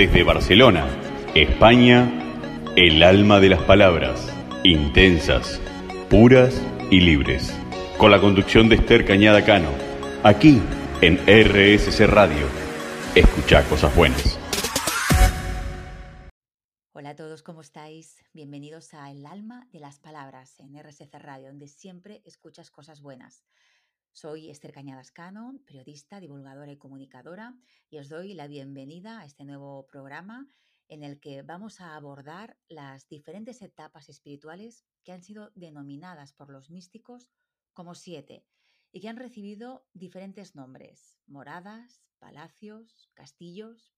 Desde Barcelona, España, el alma de las palabras, intensas, puras y libres. Con la conducción de Esther Cañada Cano, aquí en RSC Radio. Escucha cosas buenas. Hola a todos, ¿cómo estáis? Bienvenidos a El alma de las palabras en RSC Radio, donde siempre escuchas cosas buenas. Soy Esther Cañadas Cano, periodista, divulgadora y comunicadora, y os doy la bienvenida a este nuevo programa en el que vamos a abordar las diferentes etapas espirituales que han sido denominadas por los místicos como siete y que han recibido diferentes nombres, moradas, palacios, castillos.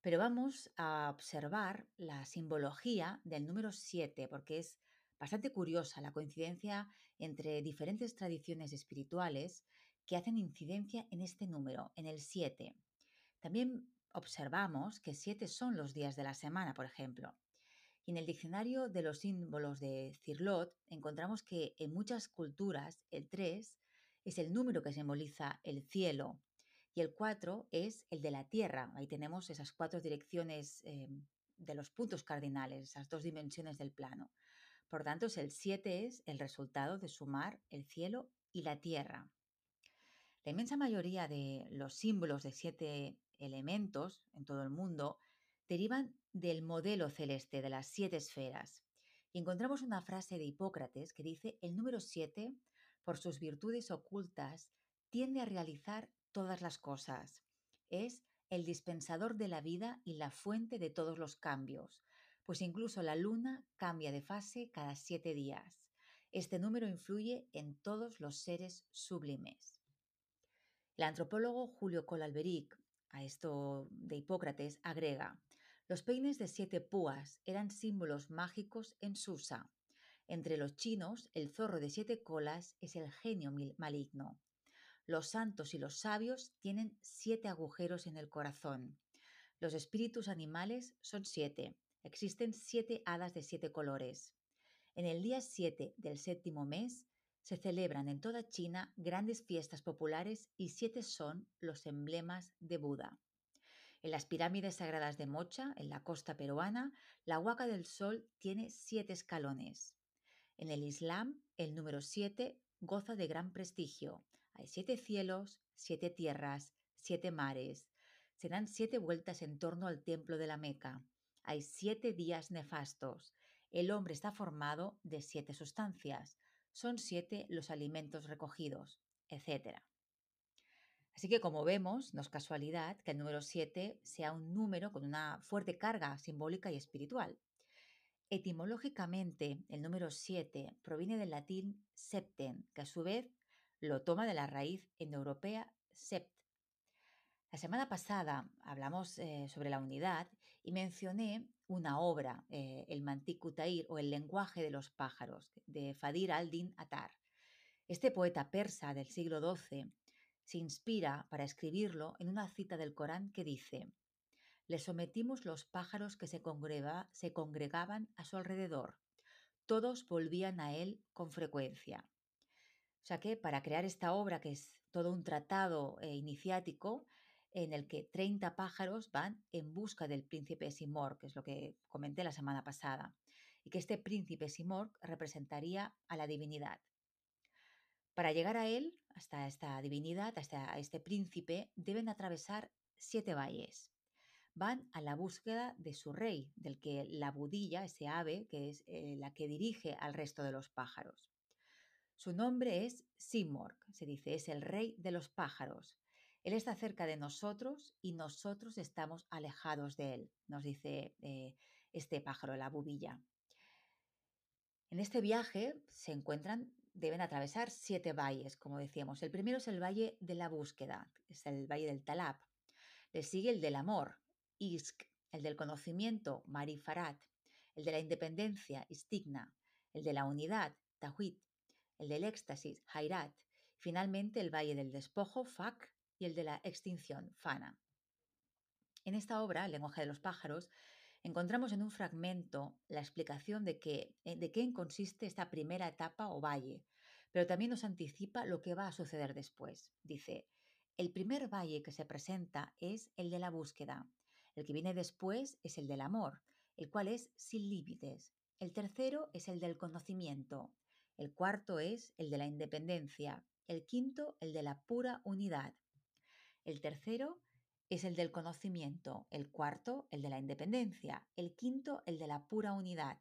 Pero vamos a observar la simbología del número siete porque es bastante curiosa la coincidencia entre diferentes tradiciones espirituales que hacen incidencia en este número, en el 7. También observamos que 7 son los días de la semana, por ejemplo. Y en el diccionario de los símbolos de Cirlot encontramos que en muchas culturas el 3 es el número que simboliza el cielo y el 4 es el de la tierra. Ahí tenemos esas cuatro direcciones eh, de los puntos cardinales, esas dos dimensiones del plano. Por tanto, el 7 es el resultado de sumar el cielo y la tierra. La inmensa mayoría de los símbolos de siete elementos en todo el mundo derivan del modelo celeste de las siete esferas. Y encontramos una frase de Hipócrates que dice, el número 7, por sus virtudes ocultas, tiende a realizar todas las cosas. Es el dispensador de la vida y la fuente de todos los cambios, pues incluso la luna cambia de fase cada siete días. Este número influye en todos los seres sublimes. El antropólogo Julio Colalberic, a esto de Hipócrates, agrega, los peines de siete púas eran símbolos mágicos en Susa. Entre los chinos, el zorro de siete colas es el genio maligno. Los santos y los sabios tienen siete agujeros en el corazón. Los espíritus animales son siete, Existen siete hadas de siete colores. En el día 7 del séptimo mes se celebran en toda China grandes fiestas populares y siete son los emblemas de Buda. En las pirámides sagradas de Mocha, en la costa peruana, la Huaca del Sol tiene siete escalones. En el Islam, el número siete goza de gran prestigio. Hay siete cielos, siete tierras, siete mares. Se dan siete vueltas en torno al templo de la Meca. Hay siete días nefastos. El hombre está formado de siete sustancias. Son siete los alimentos recogidos, etc. Así que como vemos, no es casualidad que el número 7 sea un número con una fuerte carga simbólica y espiritual. Etimológicamente, el número 7 proviene del latín septen, que a su vez lo toma de la raíz indoeuropea sept. La semana pasada hablamos eh, sobre la unidad y mencioné una obra, eh, el Mantikutair o el lenguaje de los pájaros, de Fadir al-Din Atar. Este poeta persa del siglo XII se inspira para escribirlo en una cita del Corán que dice, le sometimos los pájaros que se, se congregaban a su alrededor. Todos volvían a él con frecuencia. O sea que para crear esta obra, que es todo un tratado eh, iniciático, en el que 30 pájaros van en busca del príncipe Simorg, que es lo que comenté la semana pasada, y que este príncipe Simorg representaría a la divinidad. Para llegar a él, hasta esta divinidad, hasta este príncipe, deben atravesar siete valles. Van a la búsqueda de su rey, del que la budilla, ese ave, que es eh, la que dirige al resto de los pájaros. Su nombre es Simorg, se dice, es el rey de los pájaros, él está cerca de nosotros y nosotros estamos alejados de Él, nos dice eh, este pájaro, la bubilla. En este viaje se encuentran, deben atravesar siete valles, como decíamos. El primero es el valle de la búsqueda, es el valle del Talab. Le sigue el del amor, Isk, el del conocimiento, Marifarat, el de la independencia, Istigna, el de la unidad, Tawhid, el del éxtasis, Hairat, finalmente el valle del despojo, Fak, y el de la extinción, Fana. En esta obra, El lenguaje de los pájaros, encontramos en un fragmento la explicación de, que, eh, de qué consiste esta primera etapa o valle, pero también nos anticipa lo que va a suceder después. Dice, el primer valle que se presenta es el de la búsqueda. El que viene después es el del amor, el cual es sin límites. El tercero es el del conocimiento. El cuarto es el de la independencia. El quinto, el de la pura unidad. El tercero es el del conocimiento. El cuarto, el de la independencia. El quinto, el de la pura unidad.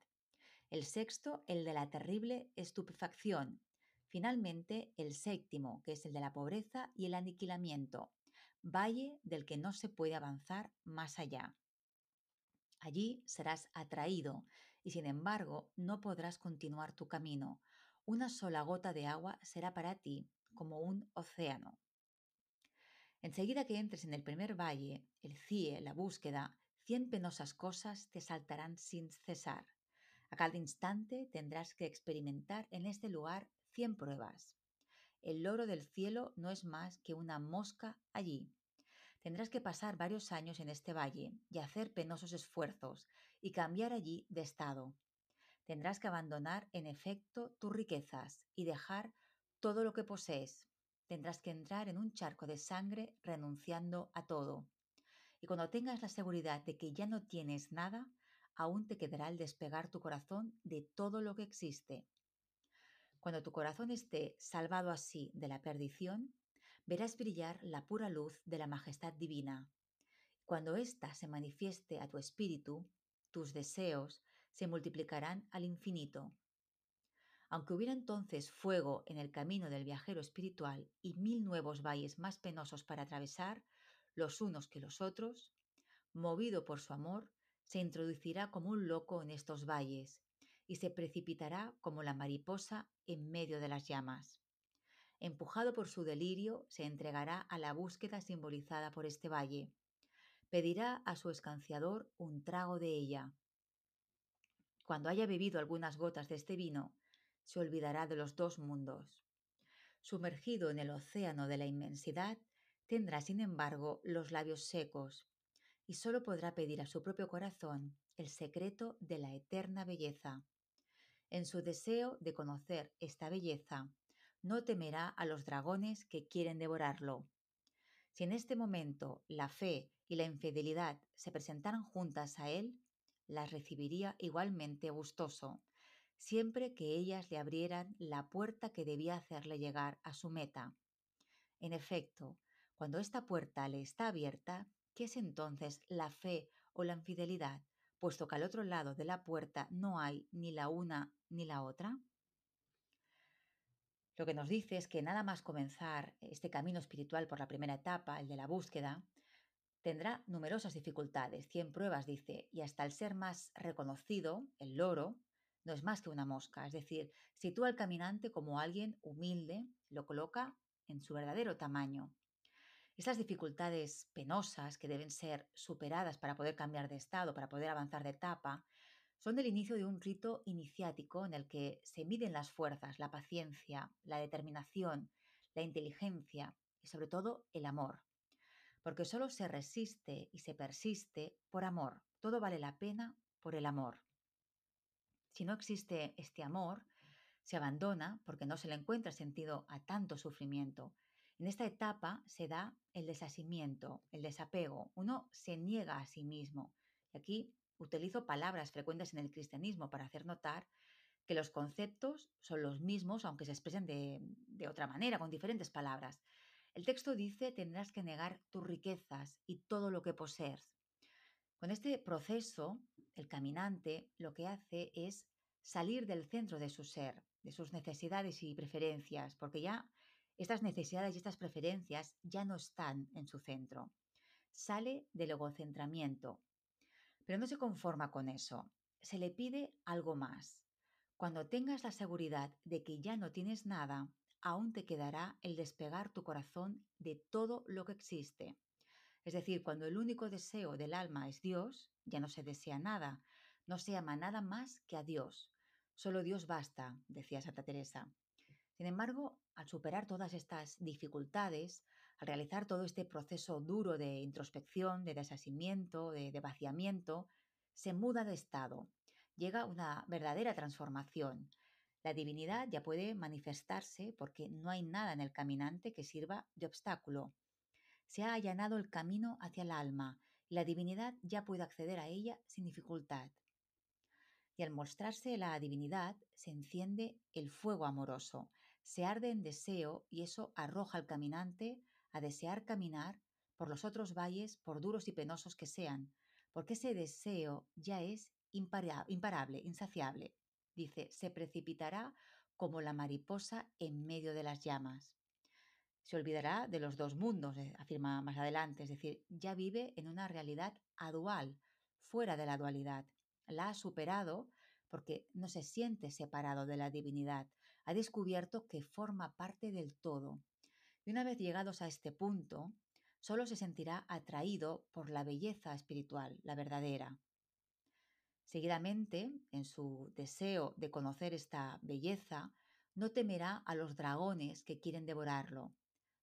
El sexto, el de la terrible estupefacción. Finalmente, el séptimo, que es el de la pobreza y el aniquilamiento, valle del que no se puede avanzar más allá. Allí serás atraído y sin embargo no podrás continuar tu camino. Una sola gota de agua será para ti como un océano. Enseguida que entres en el primer valle, el CIE, la búsqueda, cien penosas cosas te saltarán sin cesar. A cada instante tendrás que experimentar en este lugar cien pruebas. El loro del cielo no es más que una mosca allí. Tendrás que pasar varios años en este valle y hacer penosos esfuerzos y cambiar allí de estado. Tendrás que abandonar en efecto tus riquezas y dejar todo lo que posees. Tendrás que entrar en un charco de sangre renunciando a todo. Y cuando tengas la seguridad de que ya no tienes nada, aún te quedará el despegar tu corazón de todo lo que existe cuando tu corazón esté salvado así de la perdición, verás brillar la pura luz de la majestad divina. Cuando ésta se manifieste a tu espíritu, tus deseos se multiplicarán al infinito. Aunque hubiera entonces fuego en el camino del viajero espiritual y mil nuevos valles más penosos para atravesar, los unos que los otros, movido por su amor, se introducirá como un loco en estos valles y se precipitará como la mariposa en medio de las llamas. Empujado por su delirio, se entregará a la búsqueda simbolizada por este valle. Pedirá a su escanciador un trago de ella. Cuando haya bebido algunas gotas de este vino, se olvidará de los dos mundos. Sumergido en el océano de la inmensidad, tendrá sin embargo los labios secos, y solo podrá pedir a su propio corazón el secreto de la eterna belleza. En su deseo de conocer esta belleza, no temerá a los dragones que quieren devorarlo. Si en este momento la fe y la infidelidad se presentaran juntas a él, las recibiría igualmente gustoso, siempre que ellas le abrieran la puerta que debía hacerle llegar a su meta. En efecto, cuando esta puerta le está abierta, ¿qué es entonces la fe o la infidelidad? puesto que al otro lado de la puerta no hay ni la una ni la otra? Lo que nos dice es que nada más comenzar este camino espiritual por la primera etapa, el de la búsqueda, tendrá numerosas dificultades, cien pruebas, dice, y hasta el ser más reconocido, el loro, no es más que una mosca, es decir, sitúa al caminante como alguien humilde, lo coloca en su verdadero tamaño. Estas dificultades penosas que deben ser superadas para poder cambiar de estado, para poder avanzar de etapa, son el inicio de un rito iniciático en el que se miden las fuerzas, la paciencia, la determinación, la inteligencia y sobre todo el amor. Porque solo se resiste y se persiste por amor. Todo vale la pena por el amor. Si no existe este amor, se abandona porque no se le encuentra sentido a tanto sufrimiento en esta etapa se da el desasimiento, el desapego. Uno se niega a sí mismo. Y aquí utilizo palabras frecuentes en el cristianismo para hacer notar que los conceptos son los mismos, aunque se expresen de, de otra manera, con diferentes palabras. El texto dice tendrás que negar tus riquezas y todo lo que posees. Con este proceso, el caminante lo que hace es salir del centro de su ser, de sus necesidades y preferencias, porque ya estas necesidades y estas preferencias ya no están en su centro. Sale del egocentramiento. Pero no se conforma con eso. Se le pide algo más. Cuando tengas la seguridad de que ya no tienes nada, aún te quedará el despegar tu corazón de todo lo que existe. Es decir, cuando el único deseo del alma es Dios, ya no se desea nada, no se ama nada más que a Dios. Solo Dios basta, decía Santa Teresa. Sin embargo, al superar todas estas dificultades, al realizar todo este proceso duro de introspección, de desasimiento, de, vaciamiento, se muda de estado. Llega una verdadera transformación. La divinidad ya puede manifestarse porque no hay nada en el caminante que sirva de obstáculo. Se ha allanado el camino hacia el alma la divinidad ya puede acceder a ella sin dificultad. Y al mostrarse la divinidad, se enciende el fuego amoroso, se arde en deseo y eso arroja al caminante a desear caminar por los otros valles, por duros y penosos que sean, porque ese deseo ya es imparable, insaciable. Dice, se precipitará como la mariposa en medio de las llamas. Se olvidará de los dos mundos, eh, afirma más adelante, es decir, ya vive en una realidad adual, fuera de la dualidad. La ha superado porque no se siente separado de la divinidad, ha descubierto que forma parte del todo. Y una vez llegados a este punto, solo se sentirá atraído por la belleza espiritual, la verdadera. Seguidamente, en su deseo de conocer esta belleza, no temerá a los dragones que quieren devorarlo,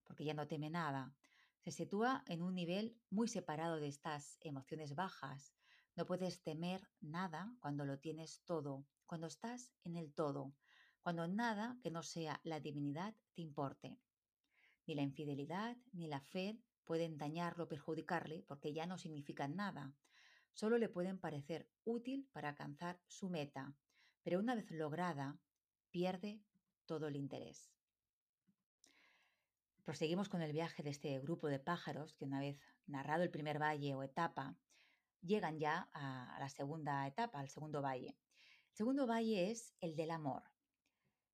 porque ya no teme nada. Se sitúa en un nivel muy separado de estas emociones bajas. No puedes temer nada cuando lo tienes todo, cuando estás en el todo, cuando nada que no sea la divinidad te importe. Ni la infidelidad ni la fe pueden dañarlo o perjudicarle porque ya no significan nada solo le pueden parecer útil para alcanzar su meta, pero una vez lograda, pierde todo el interés. Proseguimos con el viaje de este grupo de pájaros que una vez narrado el primer valle o etapa, llegan ya a la segunda etapa, al segundo valle. El segundo valle es el del amor.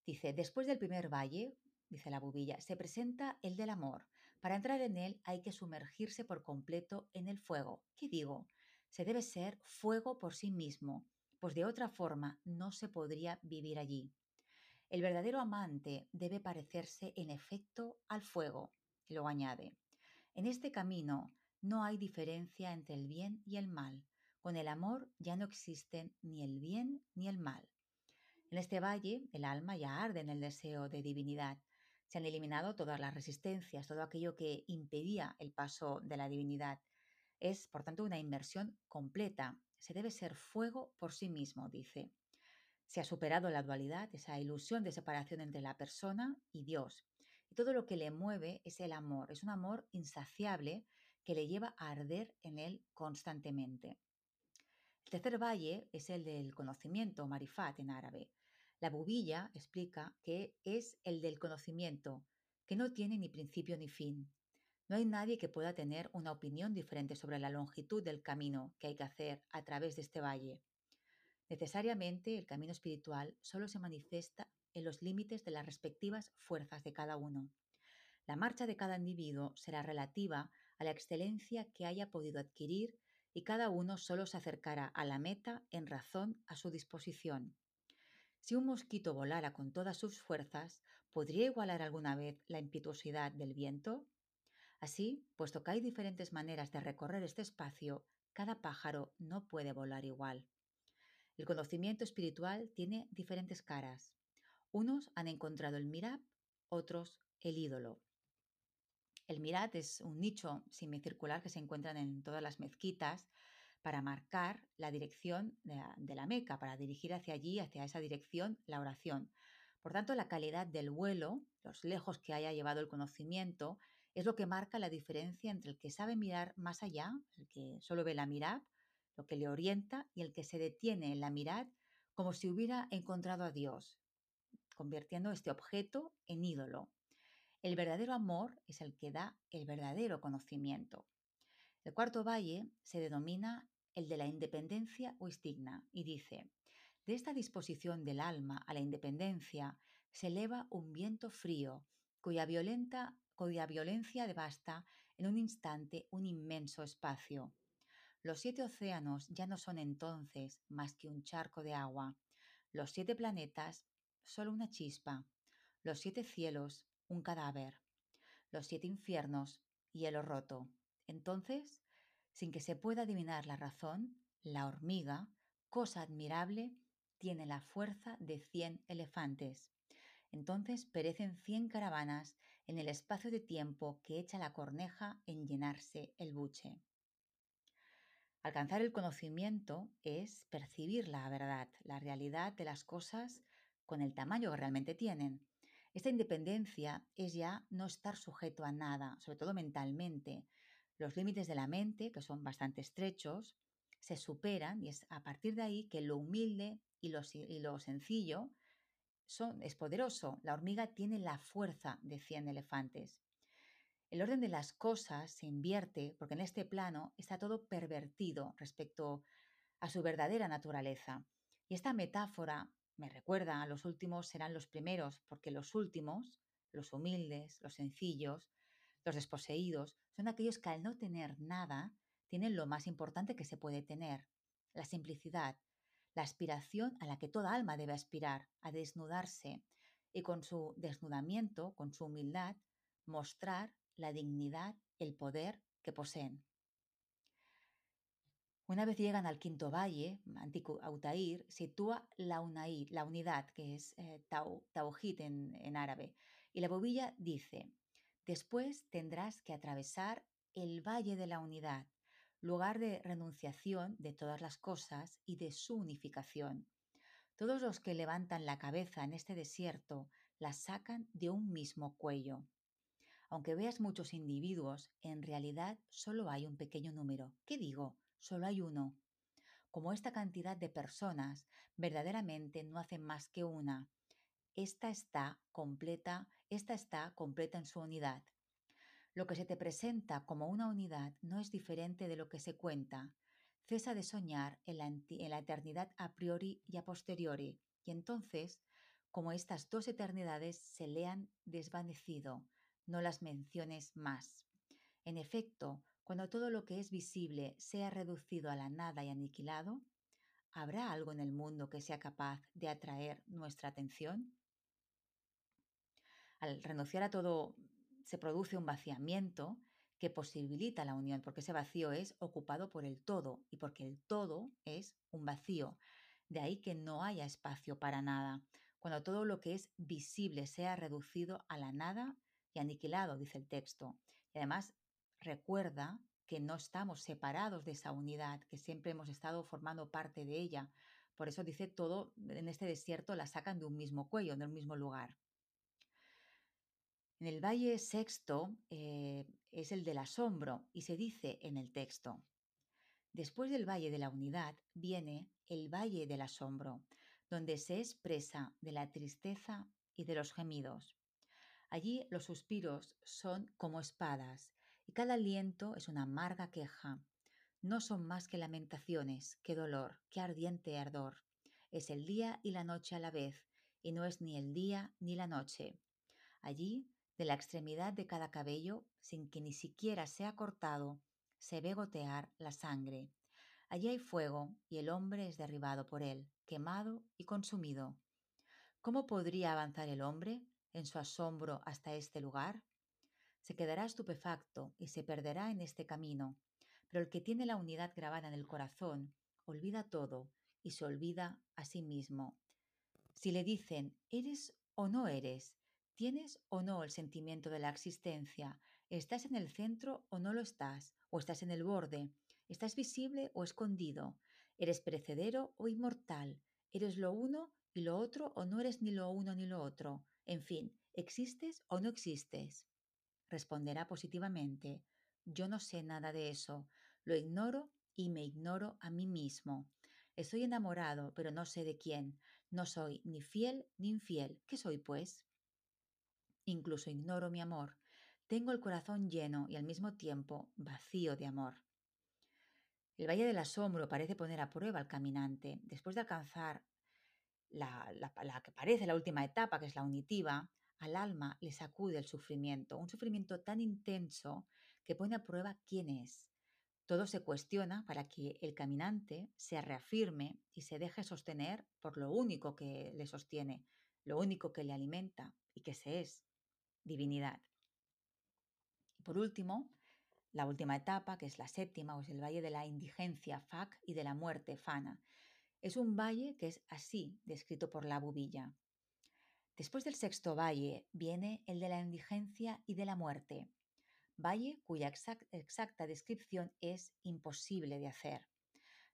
Dice, después del primer valle, dice la bubilla, se presenta el del amor. Para entrar en él hay que sumergirse por completo en el fuego. ¿Qué digo? se debe ser fuego por sí mismo, pues de otra forma no se podría vivir allí. El verdadero amante debe parecerse en efecto al fuego, y luego añade. En este camino no hay diferencia entre el bien y el mal. Con el amor ya no existen ni el bien ni el mal. En este valle el alma ya arde en el deseo de divinidad. Se han eliminado todas las resistencias, todo aquello que impedía el paso de la divinidad. Es, por tanto, una inmersión completa. Se debe ser fuego por sí mismo, dice. Se ha superado la dualidad, esa ilusión de separación entre la persona y Dios. Y todo lo que le mueve es el amor. Es un amor insaciable que le lleva a arder en él constantemente. El tercer valle es el del conocimiento, marifat en árabe. La bubilla explica que es el del conocimiento, que no tiene ni principio ni fin. No hay nadie que pueda tener una opinión diferente sobre la longitud del camino que hay que hacer a través de este valle. Necesariamente el camino espiritual solo se manifiesta en los límites de las respectivas fuerzas de cada uno. La marcha de cada individuo será relativa a la excelencia que haya podido adquirir y cada uno solo se acercará a la meta en razón a su disposición. Si un mosquito volara con todas sus fuerzas, ¿podría igualar alguna vez la impetuosidad del viento? Así, puesto que hay diferentes maneras de recorrer este espacio, cada pájaro no puede volar igual. El conocimiento espiritual tiene diferentes caras. Unos han encontrado el mirab, otros el ídolo. El mirad es un nicho semicircular que se encuentra en todas las mezquitas para marcar la dirección de la, de la Meca, para dirigir hacia allí, hacia esa dirección, la oración. Por tanto, la calidad del vuelo, los lejos que haya llevado el conocimiento, es lo que marca la diferencia entre el que sabe mirar más allá, el que solo ve la mirada, lo que le orienta, y el que se detiene en la mirada como si hubiera encontrado a Dios, convirtiendo este objeto en ídolo. El verdadero amor es el que da el verdadero conocimiento. El cuarto valle se denomina el de la independencia o estigna y dice, de esta disposición del alma a la independencia se eleva un viento frío, cuya violenta cuya violencia devasta en un instante un inmenso espacio. Los siete océanos ya no son entonces más que un charco de agua, los siete planetas solo una chispa, los siete cielos un cadáver, los siete infiernos hielo roto. Entonces, sin que se pueda adivinar la razón, la hormiga, cosa admirable, tiene la fuerza de cien elefantes. Entonces perecen cien caravanas en el espacio de tiempo que echa la corneja en llenarse el buche. Alcanzar el conocimiento es percibir la verdad, la realidad de las cosas con el tamaño que realmente tienen. Esta independencia es ya no estar sujeto a nada, sobre todo mentalmente. Los límites de la mente, que son bastante estrechos, se superan y es a partir de ahí que lo humilde y lo, sencillo son, es poderoso. La hormiga tiene la fuerza de 100 elefantes. El orden de las cosas se invierte porque en este plano está todo pervertido respecto a su verdadera naturaleza. Y esta metáfora me recuerda a los últimos serán los primeros, porque los últimos, los humildes, los sencillos, los desposeídos, son aquellos que al no tener nada tienen lo más importante que se puede tener, la simplicidad, la aspiración a la que toda alma debe aspirar, a desnudarse, y con su desnudamiento, con su humildad, mostrar la dignidad, el poder que poseen. Una vez llegan al quinto valle, Antico Autair, sitúa la, la unidad, que es eh, Tauhid en, en árabe. Y la bobilla dice, después tendrás que atravesar el valle de la unidad, lugar de renunciación de todas las cosas y de su unificación. Todos los que levantan la cabeza en este desierto la sacan de un mismo cuello. Aunque veas muchos individuos, en realidad solo hay un pequeño número. ¿Qué digo? Solo hay uno. Como esta cantidad de personas verdaderamente no hacen más que una. Esta está completa, esta está completa en su unidad. Lo que se te presenta como una unidad no es diferente de lo que se cuenta. Cesa de soñar en la, en la eternidad a priori y a posteriori, y entonces, como estas dos eternidades se le han desvanecido, no las menciones más. En efecto, cuando todo lo que es visible sea reducido a la nada y aniquilado, ¿habrá algo en el mundo que sea capaz de atraer nuestra atención? Al renunciar a todo se produce un vaciamiento que posibilita la unión, porque ese vacío es ocupado por el todo y porque el todo es un vacío. De ahí que no haya espacio para nada. Cuando todo lo que es visible sea reducido a la nada y aniquilado, dice el texto. Y además recuerda que no estamos separados de esa unidad, que siempre hemos estado formando parte de ella. Por eso dice todo en este desierto la sacan de un mismo cuello, de un mismo lugar. En el Valle Sexto eh, es el del asombro y se dice en el texto, después del Valle de la Unidad viene el Valle del Asombro, donde se expresa de la tristeza y de los gemidos. Allí los suspiros son como espadas y cada aliento es una amarga queja. No son más que lamentaciones, qué dolor, qué ardiente ardor. Es el día y la noche a la vez, y no es ni el día ni la noche. Allí de la extremidad de cada cabello, sin que ni siquiera sea cortado, se ve gotear la sangre. Allí hay fuego y el hombre es derribado por él, quemado y consumido. ¿Cómo podría avanzar el hombre en su asombro hasta este lugar? Se quedará estupefacto y se perderá en este camino, pero el que tiene la unidad grabada en el corazón olvida todo y se olvida a sí mismo. Si le dicen, ¿eres o no eres? ¿Tienes o no el sentimiento de la existencia? ¿Estás en el centro o no lo estás? ¿O estás en el borde? ¿Estás visible o escondido? ¿Eres perecedero o inmortal? ¿Eres lo uno y lo otro o no eres ni lo uno ni lo otro? En fin, ¿existes o no existes? Responderá positivamente. Yo no sé nada de eso. Lo ignoro y me ignoro a mí mismo. Estoy enamorado, pero no sé de quién. No soy ni fiel ni infiel. ¿Qué soy, pues? Incluso ignoro mi amor. Tengo el corazón lleno y al mismo tiempo vacío de amor. El Valle del Asombro parece poner a prueba al caminante. Después de alcanzar la, que parece la última etapa, que es la unitiva, al alma le sacude el sufrimiento, un sufrimiento tan intenso que pone a prueba quién es. Todo se cuestiona para que el caminante se reafirme y se deje sostener por lo único que le sostiene, lo único que le alimenta y que se es, divinidad. por último, la última etapa, que es la séptima, o es el valle de la indigencia, Fac, y de la muerte, Fana. Es un valle que es así, descrito por la bubilla. Después del sexto valle viene el de la indigencia y de la muerte, valle cuya exacta descripción es imposible de hacer.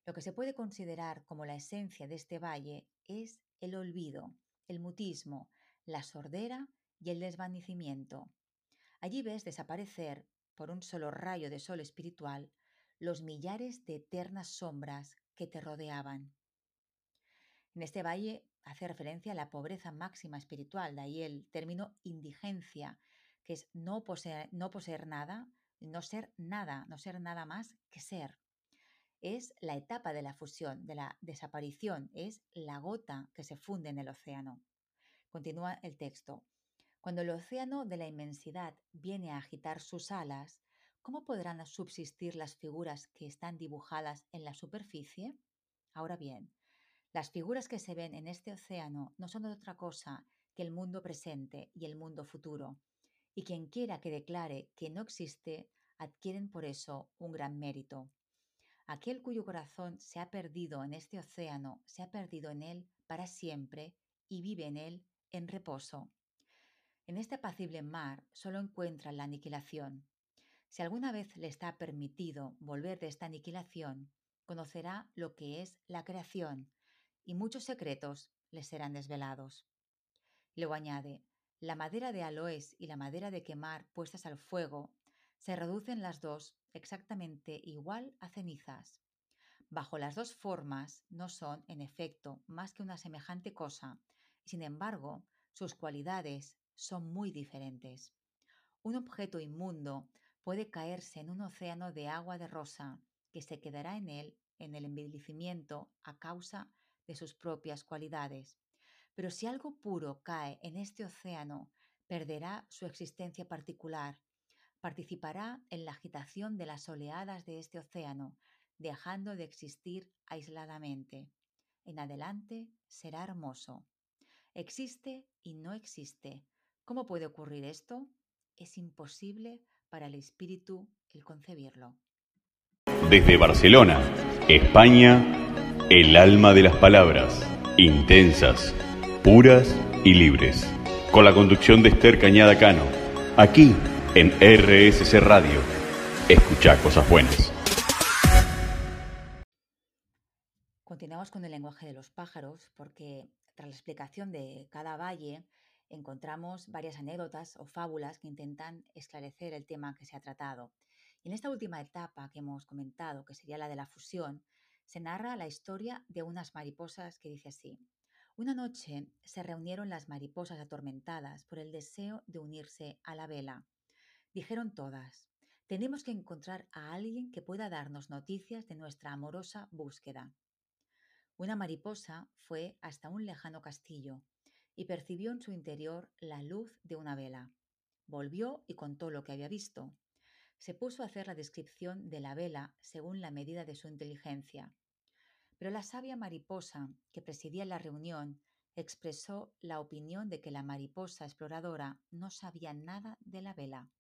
Lo que se puede considerar como la esencia de este valle es el olvido, el mutismo, la sordera y el desvanecimiento. Allí ves desaparecer, por un solo rayo de sol espiritual los millares de eternas sombras que te rodeaban. En este valle hace referencia a la pobreza máxima espiritual, de ahí el término indigencia, que es no poseer, no nada, no ser nada, no ser nada más que ser. Es la etapa de la fusión, de la desaparición, es la gota que se funde en el océano. Continúa el texto. Cuando el océano de la inmensidad viene a agitar sus alas, ¿cómo podrán subsistir las figuras que están dibujadas en la superficie? Ahora bien, las figuras que se ven en este océano no son otra cosa que el mundo presente y el mundo futuro, y quien quiera que declare que no existe, adquieren por eso un gran mérito. Aquel cuyo corazón se ha perdido en este océano, se ha perdido en él para siempre y vive en él en reposo. En este apacible mar solo encuentra la aniquilación. Si alguna vez le está permitido volver de esta aniquilación, conocerá lo que es la creación, y muchos secretos le serán desvelados. Luego añade, la madera de aloes y la madera de quemar puestas al fuego se reducen las dos exactamente igual a cenizas. Bajo las dos formas no son, en efecto, más que una semejante cosa, sin embargo, sus cualidades son muy diferentes. Un objeto inmundo puede caerse en un océano de agua de rosa que se quedará en él en el envilecimiento a causa de sus propias cualidades. Pero si algo puro cae en este océano, perderá su existencia particular, participará en la agitación de las oleadas de este océano, dejando de existir aisladamente. En adelante será hermoso. Existe y no existe. ¿Cómo puede ocurrir esto? Es imposible para el espíritu el concebirlo. Desde Barcelona, España, el alma de las palabras, intensas, puras y libres. Con la conducción de Esther Cañada Cano, aquí en RSC Radio. Escucha cosas buenas. Continuamos con el lenguaje de los pájaros porque tras la explicación de cada valle encontramos varias anécdotas o fábulas que intentan esclarecer el tema que se ha tratado. Y en esta última etapa que hemos comentado, que sería la de la fusión, se narra la historia de unas mariposas que dice así. Una noche se reunieron las mariposas atormentadas por el deseo de unirse a la vela. Dijeron todas, tenemos que encontrar a alguien que pueda darnos noticias de nuestra amorosa búsqueda. Una mariposa fue hasta un lejano castillo y percibió en su interior la luz de una vela. Volvió y contó lo que había visto se puso a hacer la descripción de la vela según la medida de su inteligencia. Pero la sabia mariposa que presidía la reunión expresó la opinión de que la mariposa exploradora no sabía nada de la vela.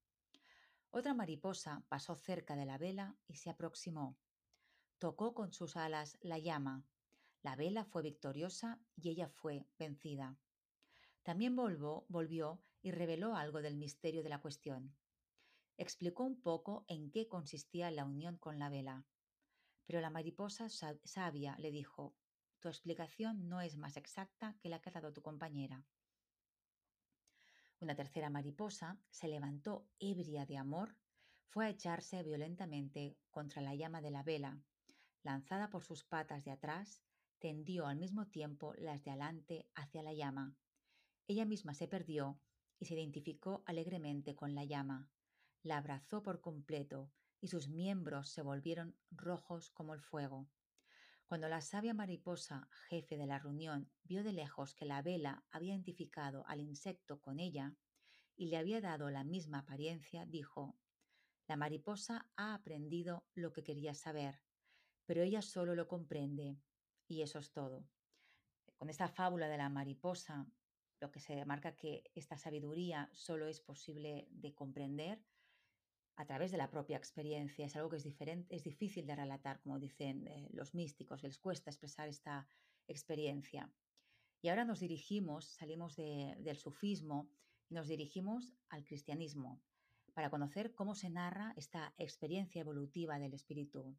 Otra mariposa pasó cerca de la vela y se aproximó. Tocó con sus alas la llama. La vela fue victoriosa y ella fue vencida. También volvió, y reveló algo del misterio de la cuestión explicó un poco en qué consistía la unión con la vela. Pero la mariposa sabia le dijo, tu explicación no es más exacta que la que ha dado tu compañera. Una tercera mariposa se levantó ebria de amor, fue a echarse violentamente contra la llama de la vela. Lanzada por sus patas de atrás, tendió al mismo tiempo las de adelante hacia la llama. Ella misma se perdió y se identificó alegremente con la llama la abrazó por completo y sus miembros se volvieron rojos como el fuego. Cuando la sabia mariposa, jefe de la reunión, vio de lejos que la vela había identificado al insecto con ella y le había dado la misma apariencia, dijo, La mariposa ha aprendido lo que quería saber, pero ella solo lo comprende, y eso es todo. Con esta fábula de la mariposa, lo que se marca que esta sabiduría solo es posible de comprender a través de la propia experiencia. Es algo que es, diferente, es difícil de relatar, como dicen eh, los místicos, les cuesta expresar esta experiencia. Y ahora nos dirigimos, salimos del sufismo y nos dirigimos al cristianismo para conocer cómo se narra esta experiencia evolutiva del espíritu.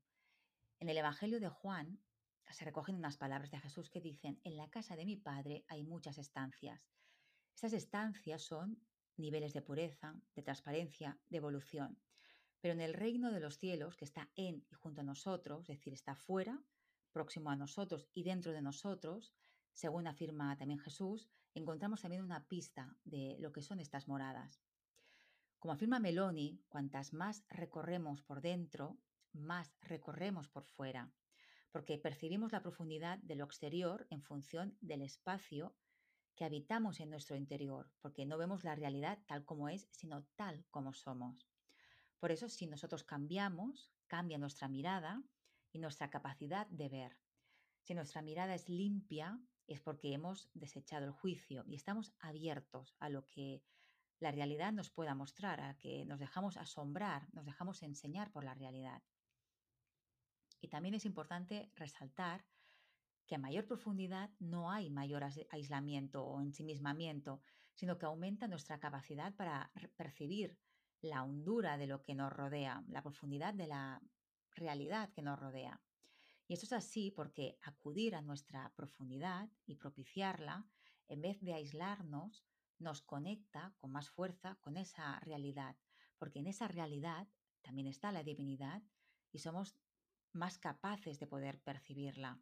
En el Evangelio de Juan se recogen unas palabras de Jesús que dicen, en la casa de mi Padre hay muchas estancias. Estas estancias son niveles de pureza, de transparencia, de evolución. Pero en el reino de los cielos, que está en y junto a nosotros, es decir, está fuera, próximo a nosotros y dentro de nosotros, según afirma también Jesús, encontramos también una pista de lo que son estas moradas. Como afirma Meloni, cuantas más recorremos por dentro, más recorremos por fuera, porque percibimos la profundidad de lo exterior en función del espacio que habitamos en nuestro interior, porque no vemos la realidad tal como es, sino tal como somos. Por eso, si nosotros cambiamos, cambia nuestra mirada y nuestra capacidad de ver. Si nuestra mirada es limpia, es porque hemos desechado el juicio y estamos abiertos a lo que la realidad nos pueda mostrar, a que nos dejamos asombrar, nos dejamos enseñar por la realidad. Y también es importante resaltar que a mayor profundidad no hay mayor aislamiento o ensimismamiento, sino que aumenta nuestra capacidad para percibir la hondura de lo que nos rodea, la profundidad de la realidad que nos rodea. Y esto es así porque acudir a nuestra profundidad y propiciarla, en vez de aislarnos, nos conecta con más fuerza con esa realidad, porque en esa realidad también está la divinidad y somos más capaces de poder percibirla.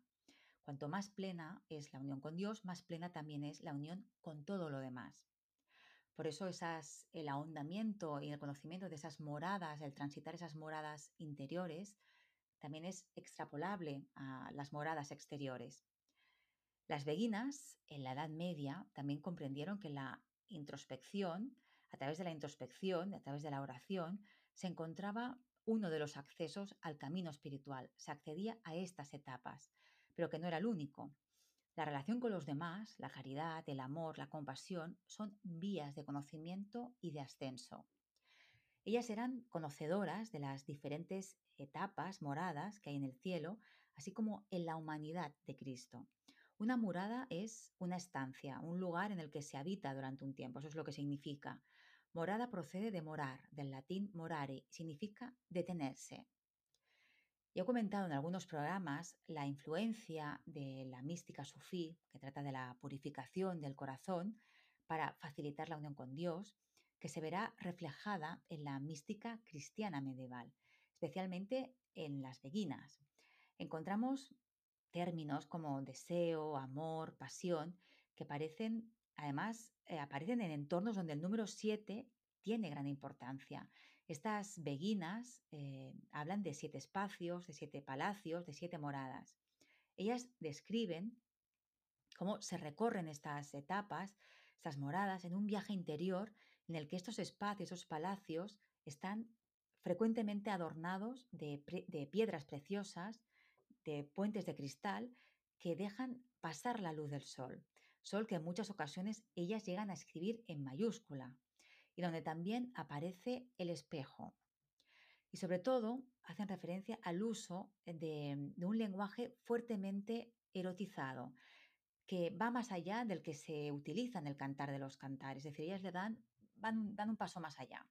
Cuanto más plena es la unión con Dios, más plena también es la unión con todo lo demás. Por eso esas, el ahondamiento y el conocimiento de esas moradas, el transitar esas moradas interiores, también es extrapolable a las moradas exteriores. Las beguinas, en la Edad Media, también comprendieron que la introspección, a través de la introspección, a través de la oración, se encontraba uno de los accesos al camino espiritual. Se accedía a estas etapas, pero que no era el único. La relación con los demás, la caridad, el amor, la compasión, son vías de conocimiento y de ascenso. Ellas eran conocedoras de las diferentes etapas moradas que hay en el cielo, así como en la humanidad de Cristo. Una morada es una estancia, un lugar en el que se habita durante un tiempo, eso es lo que significa. Morada procede de morar, del latín morare, significa detenerse. Ya he comentado en algunos programas la influencia de la mística sufí, que trata de la purificación del corazón para facilitar la unión con Dios, que se verá reflejada en la mística cristiana medieval, especialmente en las beguinas. Encontramos términos como deseo, amor, pasión, que parecen, además, eh, aparecen en entornos donde el número 7 tiene gran importancia. Estas beguinas eh, hablan de siete espacios, de siete palacios, de siete moradas. Ellas describen cómo se recorren estas etapas, estas moradas, en un viaje interior en el que estos espacios, esos palacios, están frecuentemente adornados de, piedras preciosas, de puentes de cristal que dejan pasar la luz del sol. Sol que en muchas ocasiones ellas llegan a escribir en mayúscula y donde también aparece el espejo. Y sobre todo hacen referencia al uso de un lenguaje fuertemente erotizado, que va más allá del que se utiliza en el cantar de los cantares. Es decir, ellas le dan van, dan un paso más allá.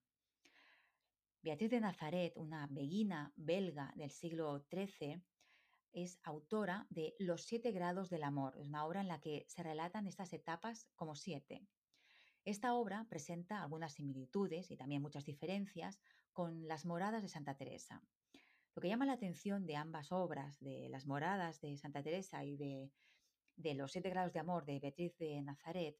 Beatriz de Nazaret, una beguina belga del siglo XIII, es autora de Los siete grados del amor. Es una obra en la que se relatan estas etapas como siete. Esta obra presenta algunas similitudes y también muchas diferencias con las moradas de Santa Teresa. Lo que llama la atención de ambas obras, de las moradas de Santa Teresa y de, los siete grados de amor de Beatriz de Nazaret,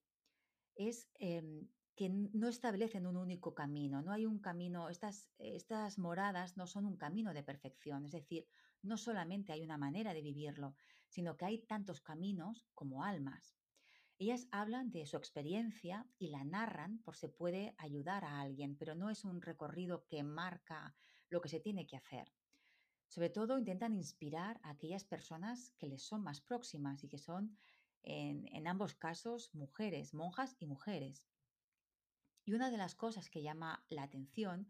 es em, que no establecen un único camino, no hay un camino, estas, estas moradas no son un camino de perfección, es decir, no solamente hay una manera de vivirlo, sino que hay tantos caminos como almas. Ellas hablan de su experiencia y la narran por si puede ayudar a alguien, pero no es un recorrido que marca lo que se tiene que hacer. Sobre todo intentan inspirar a aquellas personas que les son más próximas y que son, en, ambos casos, mujeres, monjas y mujeres. Y una de las cosas que llama la atención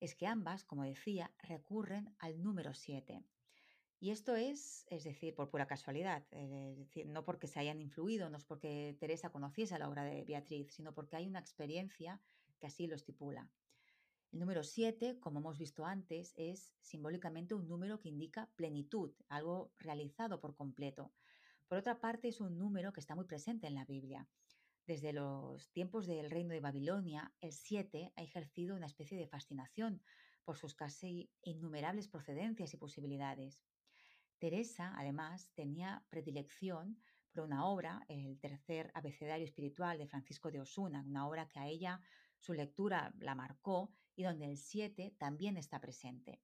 es que ambas, como decía, recurren al número 7. Y esto es, es decir, por pura casualidad, eh, es decir, no porque se hayan influido, no es porque Teresa conociese la obra de Beatriz, sino porque hay una experiencia que así lo estipula. El número 7, como hemos visto antes, es simbólicamente un número que indica plenitud, algo realizado por completo. Por otra parte, es un número que está muy presente en la Biblia. Desde los tiempos del reino de Babilonia, el 7 ha ejercido una especie de fascinación por sus casi innumerables procedencias y posibilidades. Teresa, además, tenía predilección por una obra, el tercer abecedario espiritual de Francisco de Osuna, una obra que a ella su lectura la marcó y donde el 7 también está presente.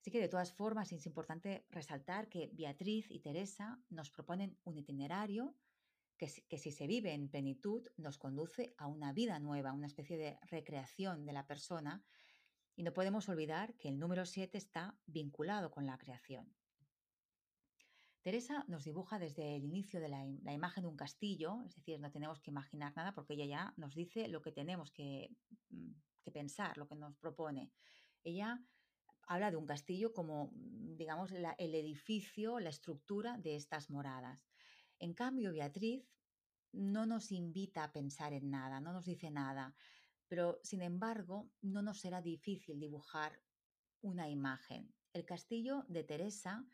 Así que de todas formas es importante resaltar que Beatriz y Teresa nos proponen un itinerario que, que, si se vive en plenitud nos conduce a una vida nueva, una especie de recreación de la persona. Y no podemos olvidar que el número 7 está vinculado con la creación. Teresa nos dibuja desde el inicio de la, imagen de un castillo, es decir, no tenemos que imaginar nada porque ella ya nos dice lo que tenemos que, mm, pensar, lo que nos propone. Ella habla de un castillo como, mm, digamos, el edificio, la estructura de estas moradas. En cambio, Beatriz no nos invita a pensar en nada, no nos dice nada, pero sin embargo, no nos será difícil dibujar una imagen. El castillo de Teresa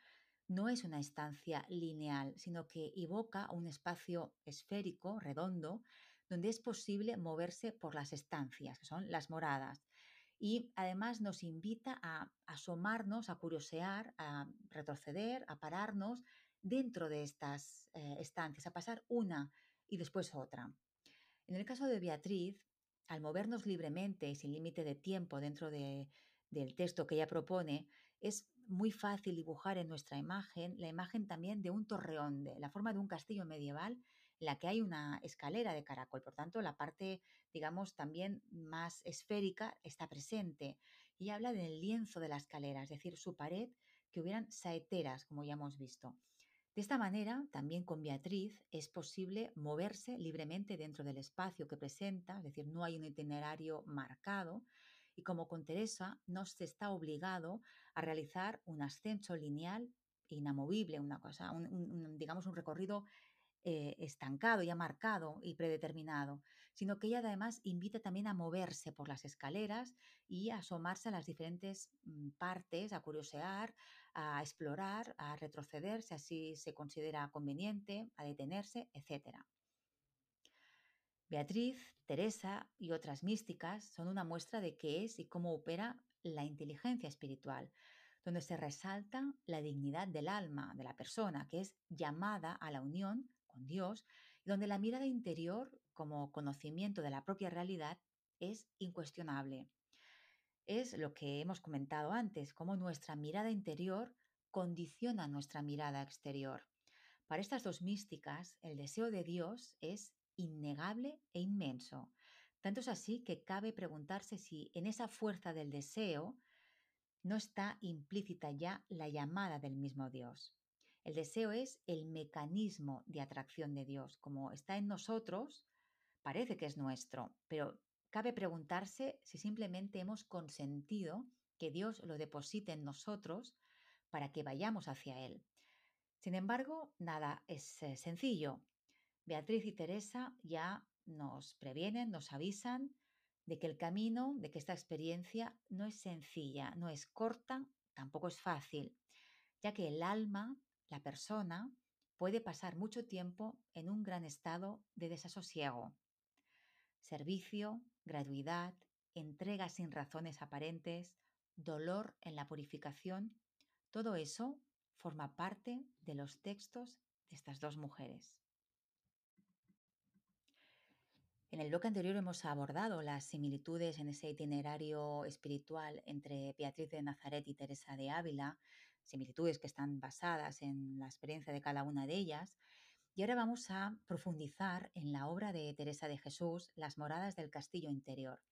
no es una estancia lineal, sino que evoca un espacio esférico, redondo, donde es posible moverse por las estancias, que son las moradas. Y además nos invita a asomarnos, a curiosear, a retroceder, a pararnos dentro de estas eh, estancias, a pasar una y después otra. En el caso de Beatriz, al movernos libremente y sin límite de tiempo dentro de, del texto que ella propone, es muy fácil dibujar en nuestra imagen la imagen también de un torreón, de la forma de un castillo medieval en la que hay una escalera de caracol. Por tanto, la parte, digamos, también más esférica está presente. Y habla del lienzo de la escalera, es decir, su pared, que hubieran saeteras, como ya hemos visto. De esta manera, también con Beatriz es posible moverse libremente dentro del espacio que presenta, es decir, no hay un itinerario marcado, y como con Teresa no se está obligado a realizar un ascenso lineal inamovible, una cosa, un, digamos un recorrido eh, estancado, ya marcado y predeterminado, sino que ella además invita también a moverse por las escaleras y a asomarse a las diferentes mm, partes, a curiosear, a explorar, a retroceder si así se considera conveniente, a detenerse, etc. Beatriz, Teresa y otras místicas son una muestra de qué es y cómo opera la inteligencia espiritual, donde se resalta la dignidad del alma, de la persona, que es llamada a la unión con Dios, y donde la mirada interior, como conocimiento de la propia realidad, es incuestionable. Es lo que hemos comentado antes, cómo nuestra mirada interior condiciona nuestra mirada exterior. Para estas dos místicas, el deseo de Dios es innegable e inmenso. Tanto es así que cabe preguntarse si en esa fuerza del deseo no está implícita ya la llamada del mismo Dios. El deseo es el mecanismo de atracción de Dios. Como está en nosotros, parece que es nuestro, pero cabe preguntarse si simplemente hemos consentido que Dios lo deposite en nosotros para que vayamos hacia Él. Sin embargo, nada es eh, sencillo. Beatriz y Teresa ya nos previenen, nos avisan de que el camino, de que esta experiencia no es sencilla, no es corta, tampoco es fácil, ya que el alma, la persona, puede pasar mucho tiempo en un gran estado de desasosiego. Servicio, gratuidad, entrega sin razones aparentes, dolor en la purificación, todo eso forma parte de los textos de estas dos mujeres. En el bloque anterior hemos abordado las similitudes en ese itinerario espiritual entre Beatriz de Nazaret y Teresa de Ávila, similitudes que están basadas en la experiencia de cada una de ellas. Y ahora vamos a profundizar en la obra de Teresa de Jesús, Las moradas del castillo interior.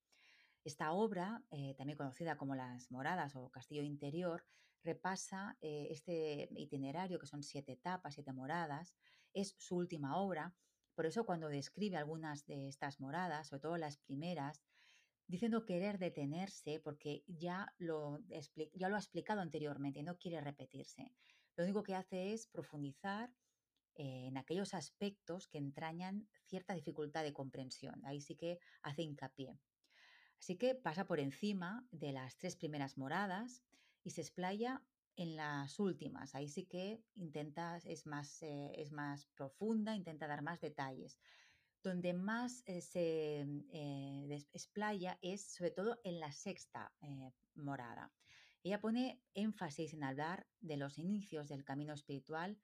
Esta obra, eh, también conocida como Las moradas o castillo interior, repasa eh, este itinerario, que son siete etapas, siete moradas. Es su última obra por eso cuando describe algunas de estas moradas, sobre todo las primeras, diciendo querer detenerse porque ya lo, ya lo ha explicado anteriormente no quiere repetirse. Lo único que hace es profundizar eh, en aquellos aspectos que entrañan cierta dificultad de comprensión. Ahí sí que hace hincapié. Así que pasa por encima de las tres primeras moradas y se explaya en las últimas, ahí sí que intenta, es más, eh, es más profunda, intenta dar más detalles. donde más eh, se eh, explaya es sobre todo en la sexta morada. Ella pone énfasis en hablar de los inicios del camino espiritual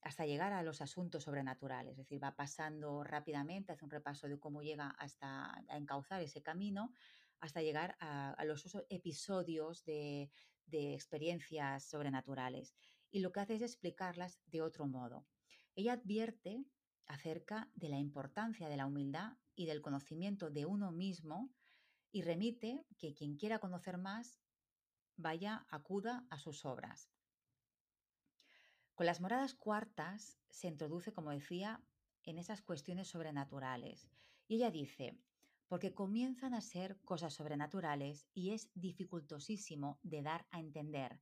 hasta llegar a los asuntos sobrenaturales, es decir, va pasando rápidamente, hace un repaso de cómo llega hasta a encauzar ese camino, hasta llegar a, los episodios de, de experiencias sobrenaturales. Y lo que hace es explicarlas de otro modo. Ella advierte acerca de la importancia de la humildad y del conocimiento de uno mismo y remite que quien quiera conocer más vaya, acuda a sus obras. Con las moradas cuartas se introduce, como decía, en esas cuestiones sobrenaturales. Y ella dice, porque comienzan a ser cosas sobrenaturales y es dificultosísimo de dar a entender.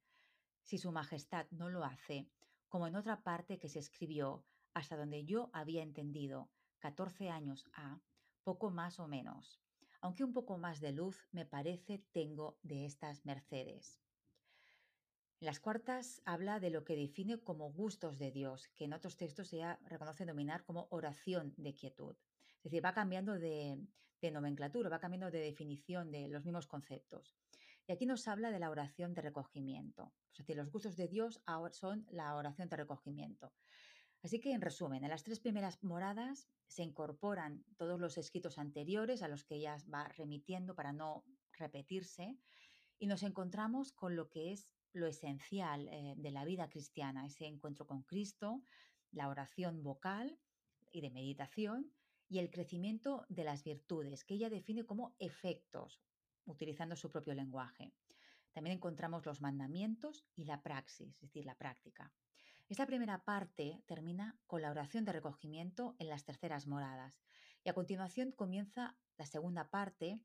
Si su majestad no lo hace, como en otra parte que se escribió, hasta donde yo había entendido, 14 años a, poco más o menos, aunque un poco más de luz me parece tengo de estas mercedes. Las cuartas habla de lo que define como gustos de Dios, que en otros textos se reconoce dominar como oración de quietud. Es decir, va cambiando de, nomenclatura, va cambiando de definición de los mismos conceptos. Y aquí nos habla de la oración de recogimiento. Es decir, los gustos de Dios son la oración de recogimiento. Así que, en resumen, en las tres primeras moradas se incorporan todos los escritos anteriores a los que ella va remitiendo para no repetirse y nos encontramos con lo que es lo esencial eh, de la vida cristiana, ese encuentro con Cristo, la oración vocal y de meditación y el crecimiento de las virtudes, que ella define como efectos, utilizando su propio lenguaje. También encontramos los mandamientos y la praxis, es decir, la práctica. Esta primera parte termina con la oración de recogimiento en las terceras moradas y a continuación comienza la segunda parte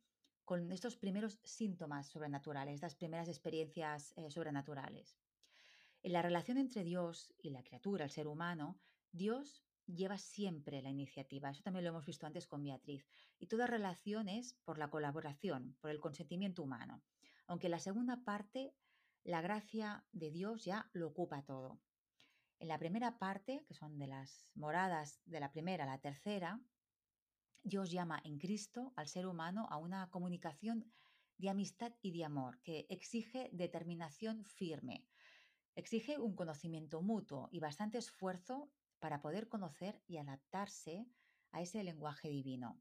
con estos primeros síntomas sobrenaturales, estas primeras experiencias eh, sobrenaturales. En la relación entre Dios y la criatura, el ser humano, Dios lleva siempre la iniciativa. Eso también lo hemos visto antes con Beatriz. Y toda relación es por la colaboración, por el consentimiento humano. Aunque la segunda parte, la gracia de Dios ya lo ocupa todo. En la primera parte, que son de las moradas de la primera a la tercera, Dios llama en Cristo al ser humano a una comunicación de amistad y de amor que exige determinación firme, exige un conocimiento mutuo y bastante esfuerzo para poder conocer y adaptarse a ese lenguaje divino.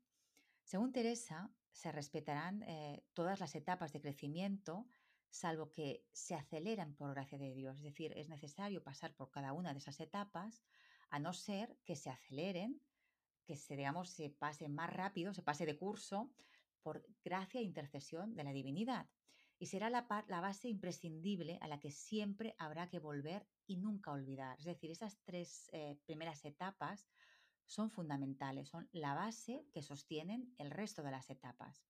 Según Teresa, se respetarán eh, todas las etapas de crecimiento salvo que se aceleran por gracia de Dios. Es decir, es necesario pasar por cada una de esas etapas, a no ser que se aceleren, que se, digamos, se pase más rápido, se pase de curso por gracia e intercesión de la divinidad. Y será la, la base imprescindible a la que siempre habrá que volver y nunca olvidar. Es decir, esas tres eh, primeras etapas son fundamentales, son la base que sostienen el resto de las etapas.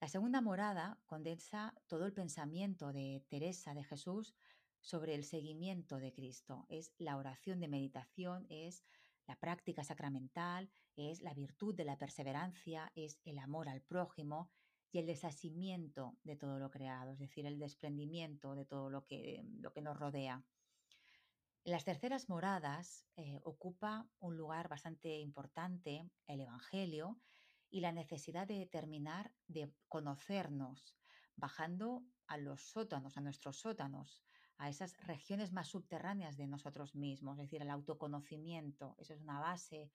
La segunda morada condensa todo el pensamiento de Teresa de Jesús sobre el seguimiento de Cristo. Es la oración de meditación, es la práctica sacramental, es la virtud de la perseverancia, es el amor al prójimo y el desasimiento de todo lo creado, es decir, el desprendimiento de todo lo que, lo que nos rodea. Las terceras moradas eh, ocupa un lugar bastante importante el Evangelio y la necesidad de determinar, de conocernos, bajando a los sótanos, a nuestros sótanos, a esas regiones más subterráneas de nosotros mismos, es decir, el autoconocimiento. Eso es una base,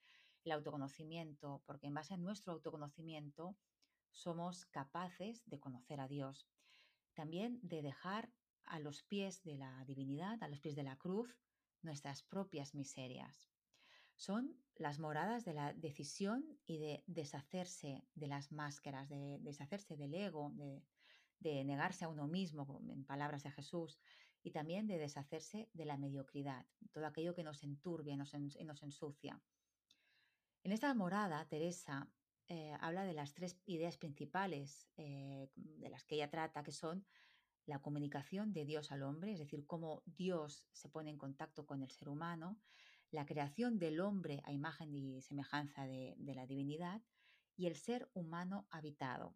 el autoconocimiento, porque en base a nuestro autoconocimiento somos capaces de conocer a Dios. También de dejar a los pies de la divinidad, a los pies de la cruz, nuestras propias miserias son las moradas de la decisión y de deshacerse de las máscaras, de deshacerse del ego, de, negarse a uno mismo, en palabras de Jesús, y también de deshacerse de la mediocridad, todo aquello que nos enturbia y nos, nos ensucia. En esta morada, Teresa eh, habla de las tres ideas principales eh, de las que ella trata, que son la comunicación de Dios al hombre, es decir, cómo Dios se pone en contacto con el ser humano, la creación del hombre a imagen y semejanza de, la divinidad y el ser humano habitado.